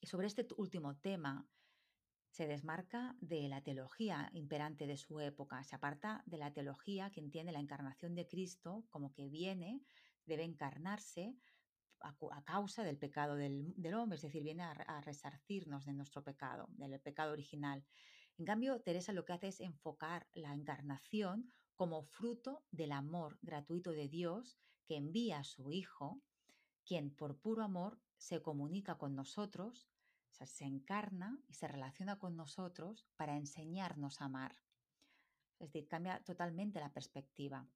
Y sobre este último tema se desmarca de la teología imperante de su época, se aparta de la teología que entiende la encarnación de Cristo como que viene debe encarnarse a, causa del pecado del, hombre, es decir, viene a, resarcirnos de nuestro pecado, del pecado original. En cambio, Teresa lo que hace es enfocar la encarnación como fruto del amor gratuito de Dios que envía a su Hijo, quien por puro amor se comunica con nosotros, se encarna y se relaciona con nosotros para enseñarnos a amar. Es decir, cambia totalmente la perspectiva.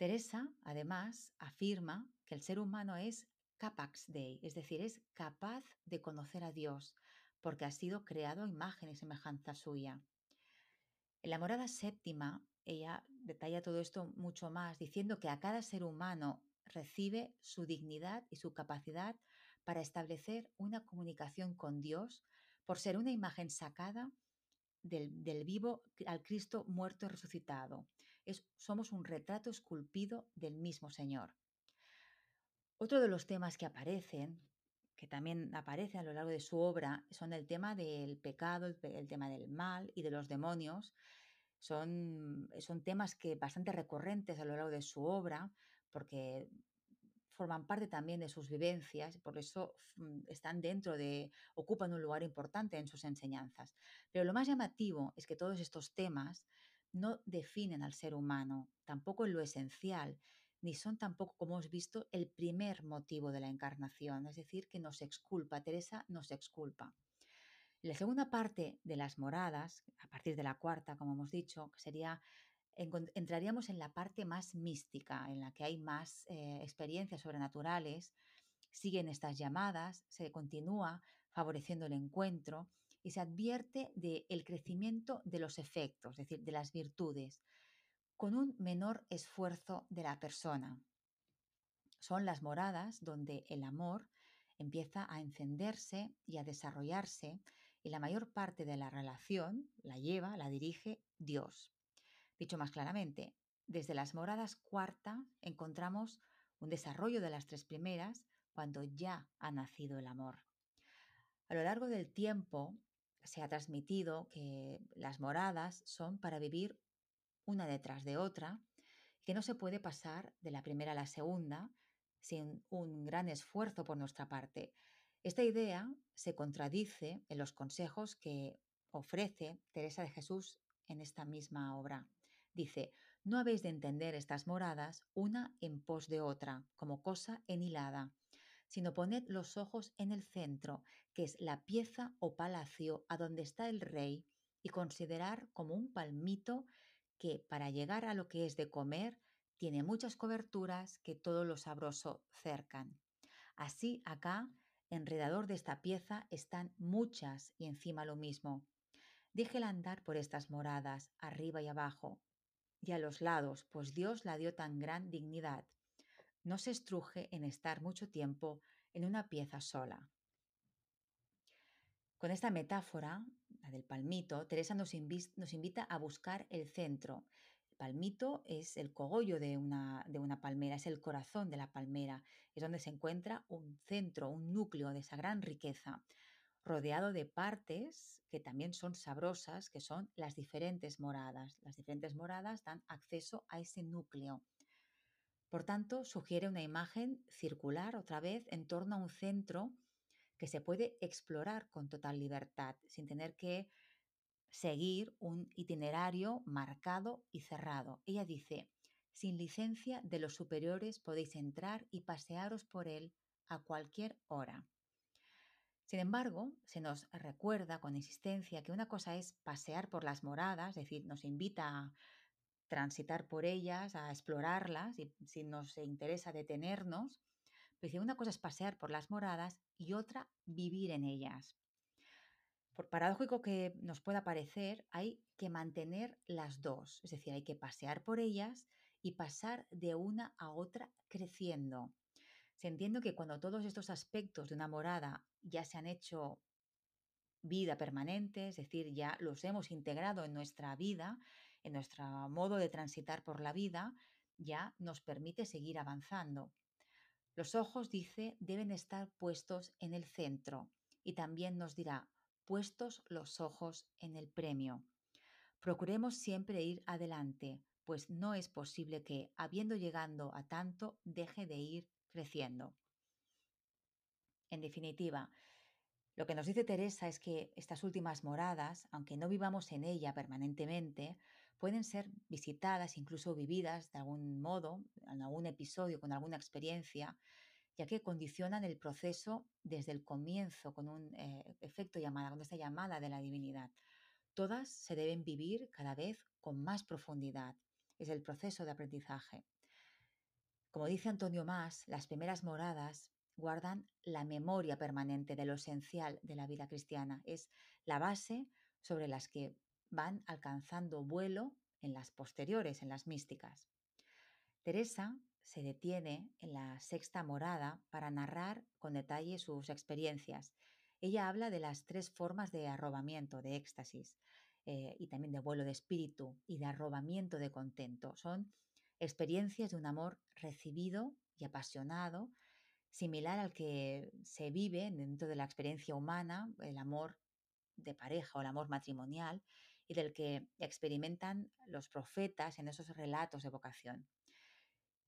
Teresa, además, afirma que el ser humano es capax dei, es decir, es capaz de conocer a Dios, porque ha sido creado imagen y semejanza suya. En la morada séptima, ella detalla todo esto mucho más, diciendo que a cada ser humano recibe su dignidad y su capacidad para establecer una comunicación con Dios por ser una imagen sacada del vivo al Cristo muerto y resucitado somos un retrato esculpido del mismo Señor. Otro de los temas que aparecen, que también aparece a lo largo de su obra, son el tema del pecado, el, tema del mal y de los demonios. Son, son temas que bastante recurrentes a lo largo de su obra, porque forman parte también de sus vivencias, por eso mm, están dentro de, ocupan un lugar importante en sus enseñanzas. Pero lo más llamativo es que todos estos temas no definen al ser humano, tampoco en lo esencial, ni son tampoco, como hemos visto, el primer motivo de la encarnación, es decir, que nos exculpa, Teresa nos exculpa. La segunda parte de las moradas, a partir de la cuarta, como hemos dicho, sería entraríamos en la parte más mística, en la que hay más eh, experiencias sobrenaturales, siguen estas llamadas, se continúa favoreciendo el encuentro y se advierte del crecimiento de los efectos, es decir, de las virtudes, con un menor esfuerzo de la persona. Son las moradas donde el amor empieza a encenderse y a desarrollarse y la mayor parte de la relación la lleva, la dirige Dios. Dicho más claramente, desde las moradas cuarta encontramos un desarrollo de las tres primeras cuando ya ha nacido el amor. A lo largo del tiempo, se ha transmitido que las moradas son para vivir una detrás de otra, que no se puede pasar de la primera a la segunda sin un gran esfuerzo por nuestra parte. Esta idea se contradice en los consejos que ofrece Teresa de Jesús en esta misma obra. Dice, no habéis de entender estas moradas una en pos de otra, como cosa enhilada, sino poned los ojos en el centro, que es la pieza o palacio a donde está el rey, y considerar como un palmito que para llegar a lo que es de comer tiene muchas coberturas que todo lo sabroso cercan. Así acá, enredador de esta pieza, están muchas y encima lo mismo. Déjela andar por estas moradas, arriba y abajo, y a los lados, pues Dios la dio tan gran dignidad no se estruje en estar mucho tiempo en una pieza sola. Con esta metáfora, la del palmito, Teresa nos, invita a buscar el centro. El palmito es el cogollo de una, de una palmera, es el corazón de la palmera, es donde se encuentra un centro, un núcleo de esa gran riqueza, rodeado de partes que también son sabrosas, que son las diferentes moradas. Las diferentes moradas dan acceso a ese núcleo. Por tanto, sugiere una imagen circular otra vez en torno a un centro que se puede explorar con total libertad, sin tener que seguir un itinerario marcado y cerrado. Ella dice, sin licencia de los superiores podéis entrar y pasearos por él a cualquier hora. Sin embargo, se nos recuerda con insistencia que una cosa es pasear por las moradas, es decir, nos invita a transitar por ellas, a explorarlas, y si nos interesa detenernos. Pero una cosa es pasear por las moradas y otra vivir en ellas. Por paradójico que nos pueda parecer, hay que mantener las dos, es decir, hay que pasear por ellas y pasar de una a otra creciendo. Se entiende que cuando todos estos aspectos de una morada ya se han hecho vida permanente, es decir, ya los hemos integrado en nuestra vida, en nuestro modo de transitar por la vida, ya nos permite seguir avanzando. Los ojos, dice, deben estar puestos en el centro y también nos dirá, puestos los ojos en el premio. Procuremos siempre ir adelante, pues no es posible que, habiendo llegado a tanto, deje de ir creciendo. En definitiva, lo que nos dice Teresa es que estas últimas moradas, aunque no vivamos en ella permanentemente, pueden ser visitadas, incluso vividas de algún modo, en algún episodio, con alguna experiencia, ya que condicionan el proceso desde el comienzo con un eh, efecto llamada, con esta llamada de la divinidad. Todas se deben vivir cada vez con más profundidad. Es el proceso de aprendizaje. Como dice Antonio Más, las primeras moradas guardan la memoria permanente de lo esencial de la vida cristiana. Es la base sobre las que van alcanzando vuelo en las posteriores, en las místicas. Teresa se detiene en la sexta morada para narrar con detalle sus experiencias. Ella habla de las tres formas de arrobamiento, de éxtasis, eh, y también de vuelo de espíritu y de arrobamiento de contento. Son experiencias de un amor recibido y apasionado, similar al que se vive dentro de la experiencia humana, el amor de pareja o el amor matrimonial, y del que experimentan los profetas en esos relatos de vocación.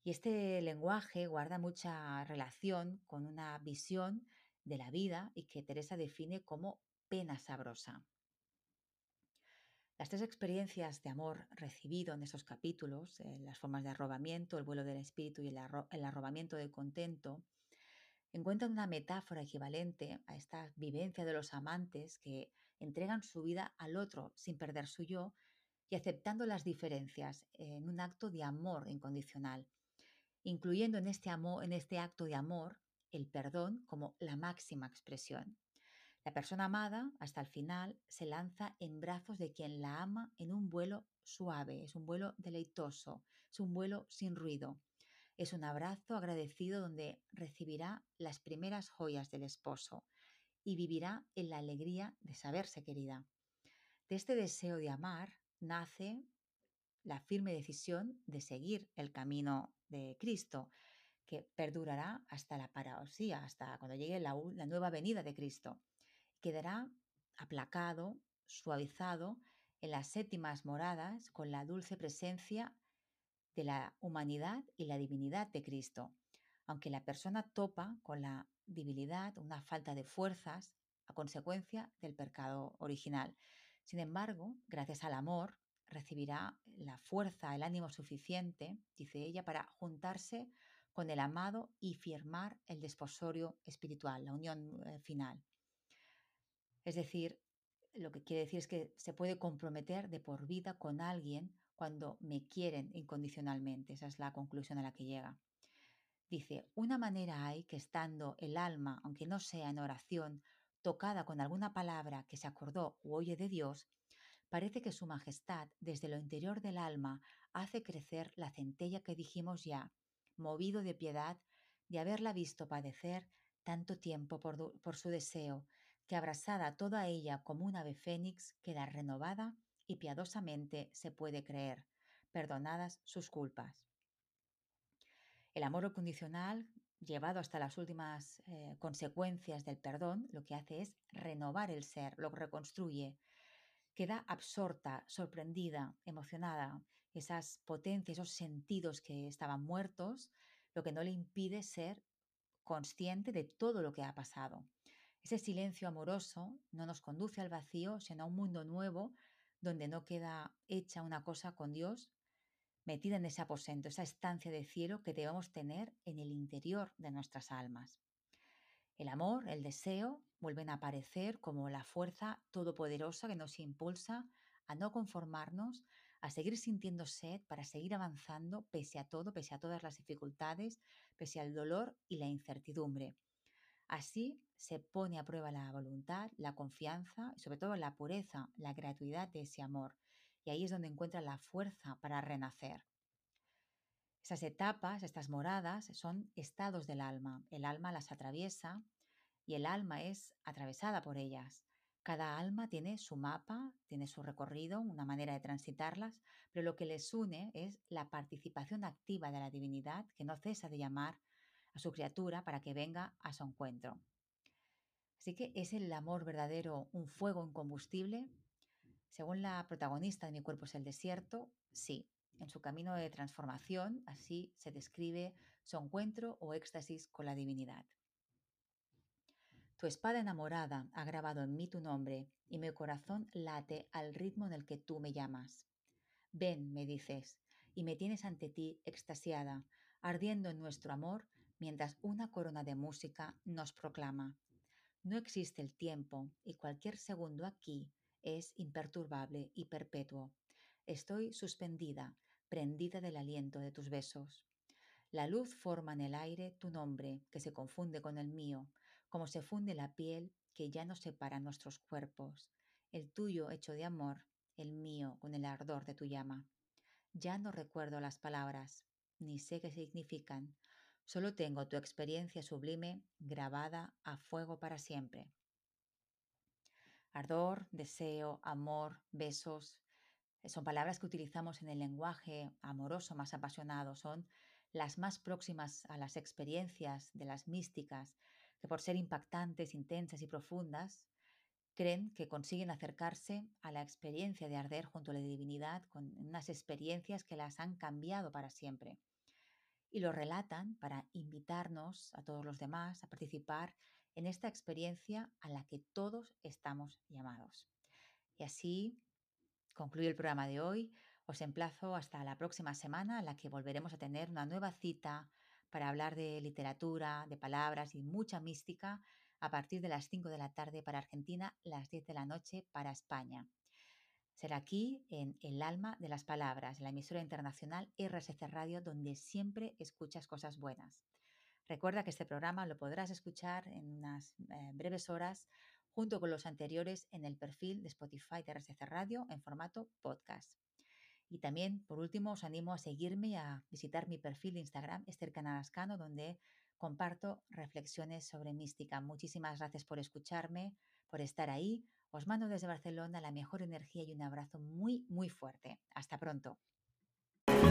Y este lenguaje guarda mucha relación con una visión de la vida y que Teresa define como pena sabrosa. Las tres experiencias de amor recibido en esos capítulos, eh, las formas de arrobamiento, el vuelo del espíritu y el, el arrobamiento del contento, encuentran una metáfora equivalente a esta vivencia de los amantes que entregan su vida al otro sin perder su yo y aceptando las diferencias en un acto de amor incondicional, incluyendo en este, amor, en este acto de amor el perdón como la máxima expresión. La persona amada, hasta el final, se lanza en brazos de quien la ama en un vuelo suave, es un vuelo deleitoso, es un vuelo sin ruido. Es un abrazo agradecido donde recibirá las primeras joyas del esposo y vivirá en la alegría de saberse querida. De este deseo de amar nace la firme decisión de seguir el camino de Cristo, que perdurará hasta la parosía, hasta cuando llegue la, la nueva venida de Cristo quedará aplacado, suavizado en las séptimas moradas con la dulce presencia de la humanidad y la divinidad de Cristo, aunque la persona topa con la una falta de fuerzas a consecuencia del pecado original. Sin embargo, gracias al amor, recibirá la fuerza, el ánimo suficiente, dice ella, para juntarse con el amado y firmar el desposorio espiritual, la unión eh, final. Es decir, lo que quiere decir es que se puede comprometer de por vida con alguien cuando me quieren incondicionalmente. Esa es la conclusión a la que llega. Dice, una manera hay que estando el alma, aunque no sea en oración, tocada con alguna palabra que se acordó o oye de Dios, parece que Su Majestad, desde lo interior del alma, hace crecer la centella que dijimos ya, movido de piedad de haberla visto padecer tanto tiempo por, por su deseo, que abrazada toda ella como un ave fénix queda renovada y piadosamente se puede creer, perdonadas sus culpas. El amor incondicional, llevado hasta las últimas eh, consecuencias del perdón, lo que hace es renovar el ser, lo reconstruye, queda absorta, sorprendida, emocionada. Esas potencias, esos sentidos que estaban muertos, lo que no le impide ser consciente de todo lo que ha pasado. Ese silencio amoroso no nos conduce al vacío, sino a un mundo nuevo donde no queda hecha una cosa con Dios metida en ese aposento, esa estancia de cielo que debemos tener en el interior de nuestras almas. El amor, el deseo, vuelven a aparecer como la fuerza todopoderosa que nos impulsa a no conformarnos, a seguir sintiendo sed para seguir avanzando pese a todo, pese a todas las dificultades, pese al dolor y la incertidumbre. Así se pone a prueba la voluntad, la confianza y sobre todo la pureza, la gratuidad de ese amor. Y ahí es donde encuentra la fuerza para renacer. Esas etapas, estas moradas, son estados del alma. El alma las atraviesa y el alma es atravesada por ellas. Cada alma tiene su mapa, tiene su recorrido, una manera de transitarlas, pero lo que les une es la participación activa de la divinidad que no cesa de llamar a su criatura para que venga a su encuentro. Así que es el amor verdadero un fuego incombustible. Según la protagonista de Mi cuerpo es el desierto, sí, en su camino de transformación, así se describe su encuentro o éxtasis con la divinidad. Tu espada enamorada ha grabado en mí tu nombre y mi corazón late al ritmo en el que tú me llamas. Ven, me dices, y me tienes ante ti extasiada, ardiendo en nuestro amor mientras una corona de música nos proclama. No existe el tiempo y cualquier segundo aquí es imperturbable y perpetuo. Estoy suspendida, prendida del aliento de tus besos. La luz forma en el aire tu nombre, que se confunde con el mío, como se funde la piel que ya nos separa nuestros cuerpos, el tuyo hecho de amor, el mío con el ardor de tu llama. Ya no recuerdo las palabras, ni sé qué significan, solo tengo tu experiencia sublime grabada a fuego para siempre. Ardor, deseo, amor, besos, son palabras que utilizamos en el lenguaje amoroso más apasionado, son las más próximas a las experiencias de las místicas, que por ser impactantes, intensas y profundas, creen que consiguen acercarse a la experiencia de arder junto a la divinidad con unas experiencias que las han cambiado para siempre. Y lo relatan para invitarnos a todos los demás a participar en esta experiencia a la que todos estamos llamados. Y así concluye el programa de hoy. Os emplazo hasta la próxima semana en la que volveremos a tener una nueva cita para hablar de literatura, de palabras y mucha mística a partir de las 5 de la tarde para Argentina, las 10 de la noche para España. Será aquí en El alma de las palabras, la emisora internacional RSC Radio, donde siempre escuchas cosas buenas. Recuerda que este programa lo podrás escuchar en unas eh, breves horas junto con los anteriores en el perfil de Spotify de RSC Radio en formato podcast. Y también, por último, os animo a seguirme y a visitar mi perfil de Instagram, Esther Canadascano, donde comparto reflexiones sobre mística. Muchísimas gracias por escucharme, por estar ahí. Os mando desde Barcelona la mejor energía y un abrazo muy, muy fuerte. Hasta pronto.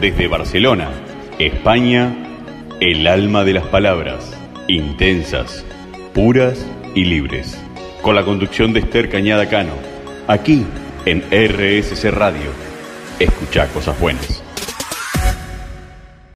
Desde Barcelona, España, el alma de las palabras, intensas, puras y libres. Con la conducción de Esther Cañada Cano, aquí en RSC Radio Escucha cosas buenas.